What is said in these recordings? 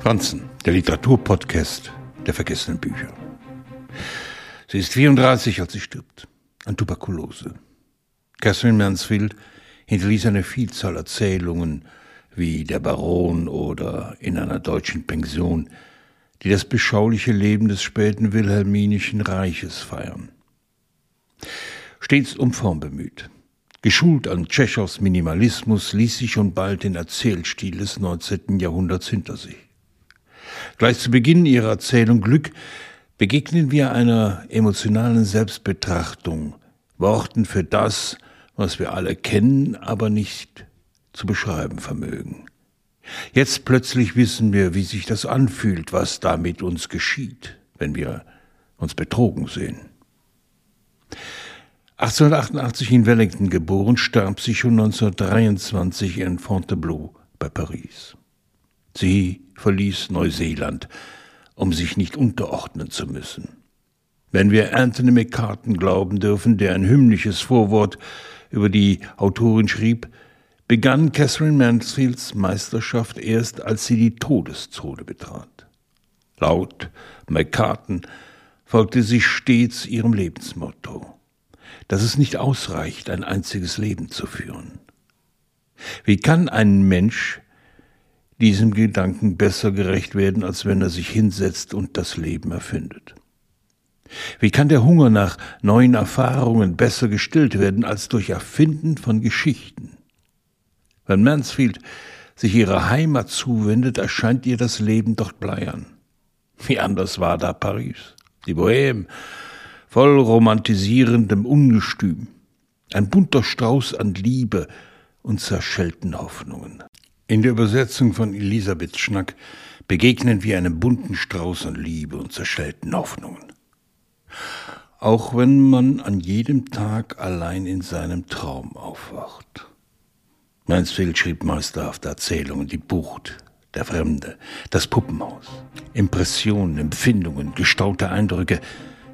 Franzen, der Literaturpodcast der vergessenen Bücher. Sie ist 34, als sie stirbt, an Tuberkulose. Catherine Mansfield hinterließ eine Vielzahl Erzählungen wie Der Baron oder In einer deutschen Pension, die das beschauliche Leben des späten Wilhelminischen Reiches feiern. Stets um Form bemüht, geschult an Tschechows Minimalismus, ließ sie schon bald den Erzählstil des 19. Jahrhunderts hinter sich. Gleich zu Beginn ihrer Erzählung Glück begegnen wir einer emotionalen Selbstbetrachtung, Worten für das, was wir alle kennen, aber nicht zu beschreiben vermögen. Jetzt plötzlich wissen wir, wie sich das anfühlt, was da mit uns geschieht, wenn wir uns betrogen sehen. 1888 in Wellington geboren, starb sie schon 1923 in Fontainebleau bei Paris. Sie verließ Neuseeland, um sich nicht unterordnen zu müssen. Wenn wir Anthony McCartan glauben dürfen, der ein hymnisches Vorwort über die Autorin schrieb, begann Catherine Mansfields Meisterschaft erst, als sie die Todeszone betrat. Laut McCartan folgte sie stets ihrem Lebensmotto, dass es nicht ausreicht, ein einziges Leben zu führen. Wie kann ein Mensch diesem Gedanken besser gerecht werden, als wenn er sich hinsetzt und das Leben erfindet? Wie kann der Hunger nach neuen Erfahrungen besser gestillt werden als durch Erfinden von Geschichten? Wenn Mansfield sich ihrer Heimat zuwendet, erscheint ihr das Leben dort bleiern. Wie anders war da Paris, die Bohème, voll romantisierendem Ungestüm, ein bunter Strauß an Liebe und zerschellten Hoffnungen. In der Übersetzung von Elisabeth Schnack begegnen wir einem bunten Strauß an Liebe und zerschellten Hoffnungen. Auch wenn man an jedem Tag allein in seinem Traum aufwacht. Mansfield schrieb meisterhafte Erzählungen, die Bucht, der Fremde, das Puppenhaus. Impressionen, Empfindungen, gestaute Eindrücke,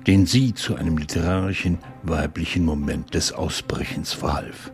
denen sie zu einem literarischen, weiblichen Moment des Ausbrechens verhalf.